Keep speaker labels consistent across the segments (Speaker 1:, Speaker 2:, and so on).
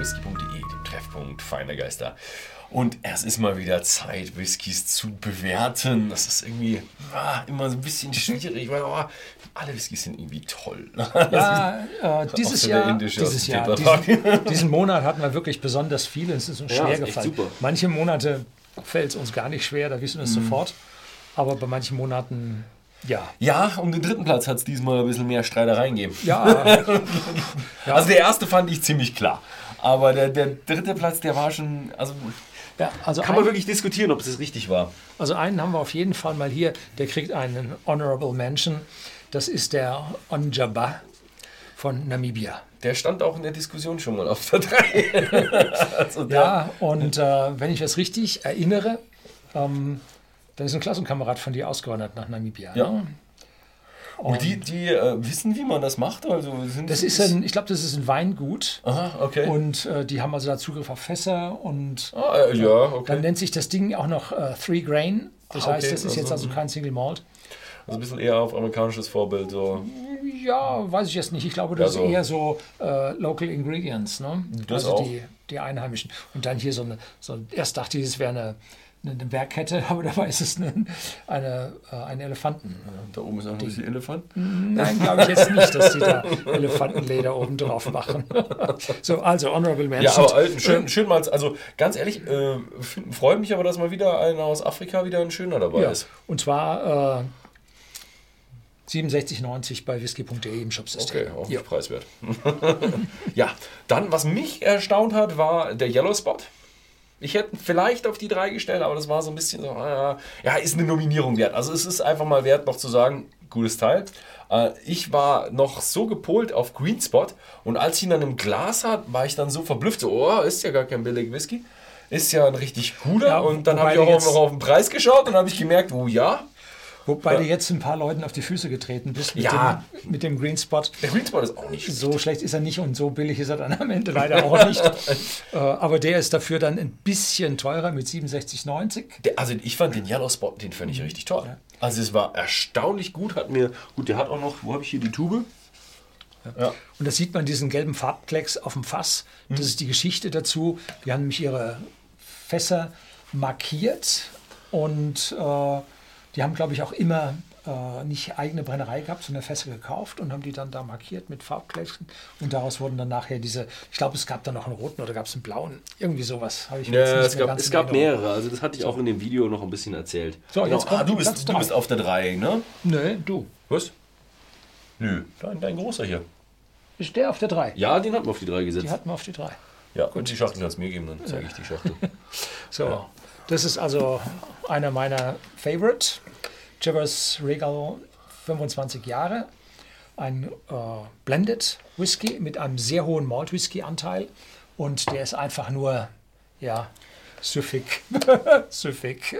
Speaker 1: www.whisky.de, dem Treffpunkt feiner Geister. Und es ist mal wieder Zeit, Whiskys zu bewerten. Das ist irgendwie ah, immer so ein bisschen schwierig, weil oh, alle Whiskys sind irgendwie toll.
Speaker 2: Ja, äh, dieses Jahr, dieses Jahr diesen, diesen, Monat hatten wir wirklich besonders viele. Es ist uns schwer ja, gefallen. Manche Monate fällt es uns gar nicht schwer, da wissen wir es mhm. sofort. Aber bei manchen Monaten ja.
Speaker 1: Ja, um den dritten Platz hat es diesmal ein bisschen mehr Streitereien gegeben.
Speaker 2: Ja.
Speaker 1: ja. Also der erste fand ich ziemlich klar. Aber der, der dritte Platz, der war schon. Also, ja, also kann man wirklich diskutieren, ob es richtig war.
Speaker 2: Also einen haben wir auf jeden Fall mal hier, der kriegt einen Honorable Mention. Das ist der Onjaba von Namibia.
Speaker 1: Der stand auch in der Diskussion schon mal auf der 3.
Speaker 2: also ja, und äh, wenn ich das richtig erinnere, ähm, dann ist ein Klassenkamerad von dir ausgewandert nach Namibia.
Speaker 1: Ja. Ne? Und, die, die äh, wissen, wie man das macht? Also
Speaker 2: sind das ist ein, ich glaube, das ist ein Weingut.
Speaker 1: Aha, okay.
Speaker 2: Und äh, die haben also da Zugriff auf Fässer und
Speaker 1: ah, äh, ja, okay.
Speaker 2: dann nennt sich das Ding auch noch äh, Three Grain. Das ah, heißt, okay. das ist also, jetzt also kein Single Malt.
Speaker 1: Also ein bisschen eher auf amerikanisches Vorbild. So.
Speaker 2: Ja, weiß ich jetzt nicht. Ich glaube, das ja, so. ist eher so äh, Local Ingredients. Ne?
Speaker 1: Das
Speaker 2: also
Speaker 1: auch.
Speaker 2: Die, die Einheimischen. Und dann hier so eine, so, erst dachte ich, es wäre eine eine Bergkette, aber dabei ist es eine, eine, äh, ein Elefanten.
Speaker 1: Da oben ist auch noch ein bisschen Elefant?
Speaker 2: Nein, glaube ich jetzt nicht, dass die da Elefantenleder oben drauf machen. so, also Honorable Mention.
Speaker 1: Ja, aber äh, schön, schön mal, also ganz ehrlich, äh, freut mich aber, dass mal wieder einer aus Afrika wieder ein schöner dabei ja. ist.
Speaker 2: Und zwar äh, 67,90 bei whisky.de im Shopsystem.
Speaker 1: Okay, auch ja. preiswert. ja, dann, was mich erstaunt hat, war der Yellow Spot. Ich hätte vielleicht auf die drei gestellt, aber das war so ein bisschen so, äh, ja, ist eine Nominierung wert. Also es ist einfach mal wert, noch zu sagen, gutes Teil. Äh, ich war noch so gepolt auf Green Spot und als ich ihn dann im Glas hat, war ich dann so verblüfft, so, oh, ist ja gar kein billig Whisky. Ist ja ein richtig guter. Ja, und dann habe ich auch noch auf den Preis geschaut und habe ich gemerkt, oh ja,
Speaker 2: Wobei ja. du jetzt ein paar Leuten auf die Füße getreten bist
Speaker 1: mit, ja.
Speaker 2: dem, mit dem Green Spot.
Speaker 1: Der Green Spot ist auch nicht
Speaker 2: So schlecht ist er nicht und so billig ist er dann am Ende leider auch nicht. äh, aber der ist dafür dann ein bisschen teurer mit 67,90.
Speaker 1: Also ich fand den Yellow Spot, den fand ich mhm. richtig toll. Ja. Also es war erstaunlich gut, hat mir, gut, der hat auch noch, wo habe ich hier die Tube?
Speaker 2: Ja. Und da sieht man diesen gelben Farbklecks auf dem Fass. Das mhm. ist die Geschichte dazu. Die haben nämlich ihre Fässer markiert und äh, die haben, glaube ich, auch immer äh, nicht eigene Brennerei gehabt, sondern Fässer gekauft und haben die dann da markiert mit Farbkleckchen. Und daraus wurden dann nachher diese, ich glaube, es gab dann noch einen roten oder gab es einen blauen, irgendwie sowas.
Speaker 1: Habe ich ja, es gab, es gab mehrere, also das hatte ich auch in dem Video noch ein bisschen erzählt.
Speaker 2: So, genau. jetzt kommt,
Speaker 1: ah, du, bist, du bist auf der 3, ne?
Speaker 2: Nö, du.
Speaker 1: Was? Nö, dein, dein großer hier.
Speaker 2: Ist der auf der 3?
Speaker 1: Ja, den hatten wir auf die 3 gesetzt.
Speaker 2: Die hatten wir auf die 3.
Speaker 1: Ja, Gut. und die Schachtel kannst du mir geben, dann zeige ich die Schachtel.
Speaker 2: so, ja. Das ist also einer meiner Favorite. Chivers Regal 25 Jahre. Ein äh, Blended Whisky mit einem sehr hohen Malt Whisky Anteil. Und der ist einfach nur, ja, süffig, süffig,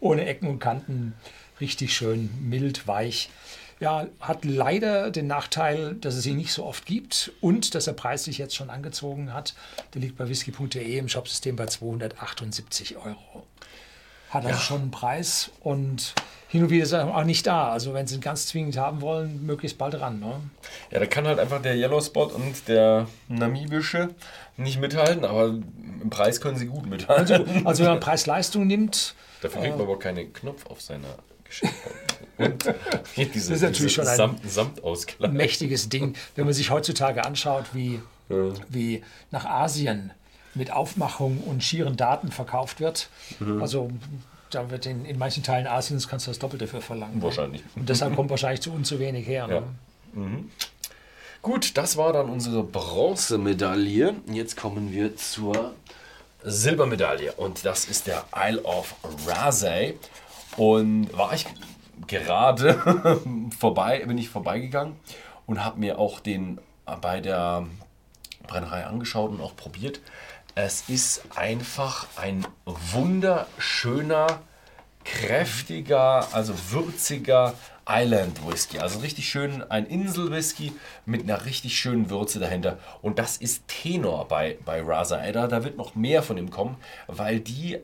Speaker 2: ohne Ecken und Kanten, richtig schön mild, weich. Ja, hat leider den Nachteil, dass es ihn nicht so oft gibt und dass er preislich jetzt schon angezogen hat. Der liegt bei whisky.de im Shopsystem bei 278 Euro. Hat also ja. schon einen Preis und hin und wieder ist er auch nicht da. Also wenn sie ihn ganz zwingend haben wollen, möglichst bald ran. Ne?
Speaker 1: Ja, da kann halt einfach der Yellow Spot und der namibische nicht mithalten, aber im Preis können sie gut mithalten.
Speaker 2: Also, also wenn man Preis-Leistung nimmt.
Speaker 1: Dafür kriegt man äh, aber keinen Knopf auf seiner. Und
Speaker 2: diese, das ist natürlich schon ein Samt, Samtauskleid. mächtiges Ding, wenn man sich heutzutage anschaut, wie, ja. wie nach Asien mit Aufmachung und schieren Daten verkauft wird. Mhm. Also da wird in, in manchen Teilen Asiens kannst du das Doppelte dafür verlangen.
Speaker 1: Ne? Wahrscheinlich.
Speaker 2: Und deshalb kommt wahrscheinlich zu uns zu wenig her. Ne?
Speaker 1: Ja. Mhm. Gut, das war dann unsere Bronzemedaille. Jetzt kommen wir zur Silbermedaille und das ist der Isle of Rasay. Und war ich gerade vorbei, bin ich vorbeigegangen und habe mir auch den bei der Brennerei angeschaut und auch probiert. Es ist einfach ein wunderschöner, kräftiger, also würziger Island Whisky. Also richtig schön ein Insel Whisky mit einer richtig schönen Würze dahinter. Und das ist Tenor bei, bei Raza Ada. Da wird noch mehr von ihm kommen, weil die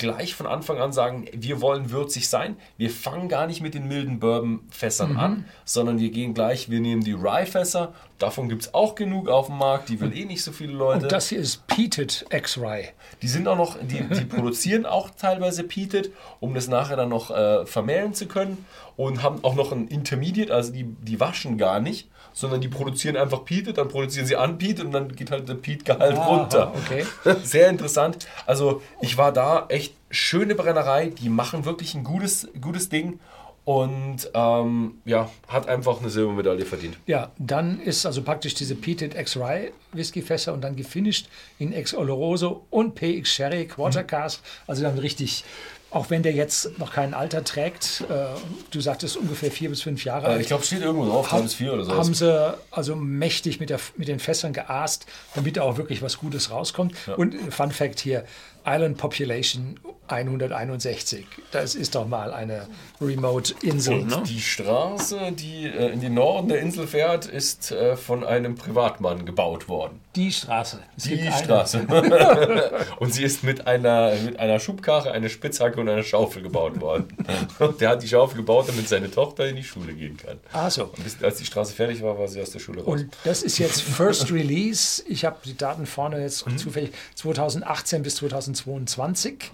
Speaker 1: gleich von Anfang an sagen, wir wollen würzig sein. Wir fangen gar nicht mit den milden Bourbon-Fässern an, sondern wir gehen gleich, wir nehmen die Rye-Fässer. Davon gibt es auch genug auf dem Markt, die will eh nicht so viele Leute.
Speaker 2: Und das hier ist Peated X-Rye.
Speaker 1: Die sind auch noch, die, die produzieren auch teilweise Peated, um das nachher dann noch äh, vermählen zu können und haben auch noch ein Intermediate, also die, die waschen gar nicht, sondern die produzieren einfach Peated, dann produzieren sie Unpeated und dann geht halt der Peat-Gehalt
Speaker 2: Ah,
Speaker 1: runter.
Speaker 2: okay.
Speaker 1: Sehr interessant. Also ich war da echt schöne Brennerei, die machen wirklich ein gutes, gutes Ding und ähm, ja, hat einfach eine Silbermedaille verdient.
Speaker 2: Ja, dann ist also praktisch diese Peated X-Rye Whiskyfässer und dann gefinisht in Ex Oloroso und PX Sherry Quarter Cask. Also dann richtig, auch wenn der jetzt noch kein Alter trägt, äh, du sagtest ungefähr vier bis fünf Jahre
Speaker 1: Äh,
Speaker 2: alt.
Speaker 1: ich glaube, steht irgendwo drauf, 3 bis 4 oder so.
Speaker 2: haben sie also mächtig mit, der, mit den Fässern geaßt, damit da auch wirklich was Gutes rauskommt. Und äh, Fun Fact hier, Island Population 161. Das ist doch mal eine Remote-Insel. Ne?
Speaker 1: Die Straße, die äh, in den Norden der Insel fährt, ist äh, von einem Privatmann gebaut worden.
Speaker 2: Die Straße. Es
Speaker 1: Die
Speaker 2: eine.
Speaker 1: Straße. und sie ist mit einer, mit einer Schubkarre, einer Spitzhacke und einer Schaufel gebaut worden. Und der hat die Schaufel gebaut, damit seine Tochter in die Schule gehen kann.
Speaker 2: Ah, so.
Speaker 1: Und bis, als die Straße fertig war, war sie aus der Schule raus.
Speaker 2: Und das ist jetzt First Release. Ich habe die Daten vorne jetzt
Speaker 1: Mhm.
Speaker 2: zufällig 2018 bis 2022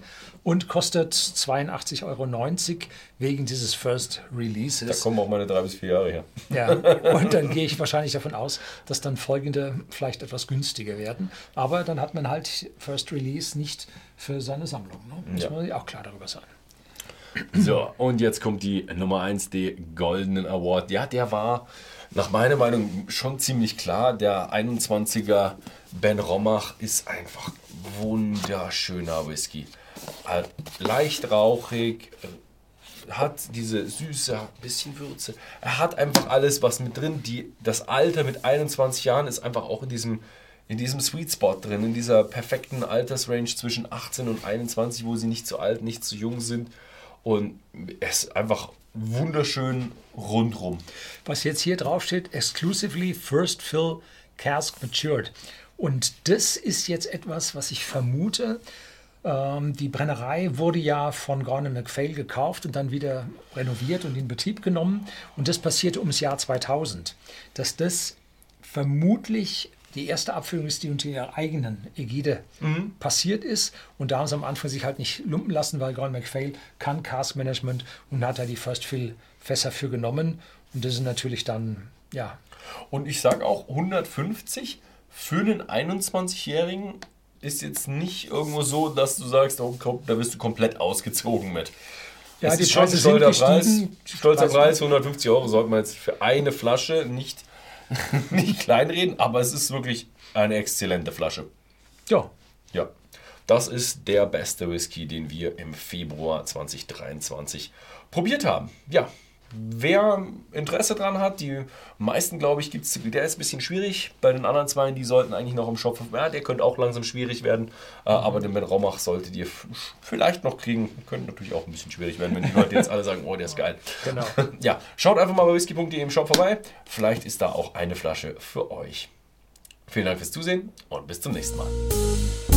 Speaker 2: und kostet 82,90 Euro wegen dieses First
Speaker 1: da
Speaker 2: Releases.
Speaker 1: kommen auch meine drei bis vier Jahre her.
Speaker 2: Ja, und dann gehe ich wahrscheinlich davon aus, dass dann folgende vielleicht etwas günstiger werden. Aber dann hat man halt First Release nicht für seine Sammlung. Ne? Muss
Speaker 1: Ja.
Speaker 2: man sich auch klar darüber sein.
Speaker 1: So, und jetzt kommt die Nummer 1, der Goldenen Award. Ja, der war nach meiner Meinung schon ziemlich klar. Der 21er Ben Romach ist einfach wunderschöner Whisky. Äh, Leicht rauchig, äh, hat diese süße, bisschen Würze. Er hat einfach alles, was mit drin. Die, das Alter mit 21 Jahren ist einfach auch in diesem, in diesem Sweet Spot drin, in dieser perfekten Altersrange zwischen 18 und 21, wo sie nicht zu alt, nicht zu jung sind. Und es ist einfach wunderschön rundrum.
Speaker 2: Was jetzt hier drauf steht, exclusively First Fill Cask Matured. Und das ist jetzt etwas, was ich vermute. Ähm, die Brennerei wurde ja von Gordon MacPhail gekauft und dann wieder renoviert und in Betrieb genommen. Und das passierte ums Jahr 2000. Dass das vermutlich die erste Abfüllung ist, die unter ihrer eigenen Ägide passiert ist. Und da haben sie am Anfang sich halt nicht lumpen lassen, weil Gordon MacPhail kann Cask Management und hat da die First Fill Fässer für genommen. Und das ist natürlich dann, ja,
Speaker 1: Und ich sage auch, 150 für einen 21-Jährigen ist jetzt nicht irgendwo so, dass du sagst, oh, komm, da bist du komplett ausgezogen mit.
Speaker 2: Ja,
Speaker 1: es
Speaker 2: die
Speaker 1: ist schon ein
Speaker 2: sind
Speaker 1: stolzer Preis. Stolzer Preis, 150 Euro sollte man jetzt für eine Flasche nicht, nicht kleinreden, aber es ist wirklich eine exzellente Flasche.
Speaker 2: ja,
Speaker 1: Ja, das ist der beste Whisky, den wir im Februar 2023 probiert haben. Ja, wer Interesse dran hat, die meisten, glaube ich, gibt es, der ist ein bisschen schwierig. Bei den anderen zwei, die sollten eigentlich noch im Shop, ja, der könnte auch langsam schwierig werden, äh, aber den Ben Romach solltet ihr vielleicht noch kriegen. Könnte natürlich auch ein bisschen schwierig werden, wenn die Leute jetzt alle sagen, oh, der ist geil.
Speaker 2: Genau.
Speaker 1: Ja, schaut einfach mal bei whisky.de im Shop vorbei. Vielleicht ist da auch eine Flasche für euch. Vielen Dank fürs Zusehen und bis zum nächsten Mal.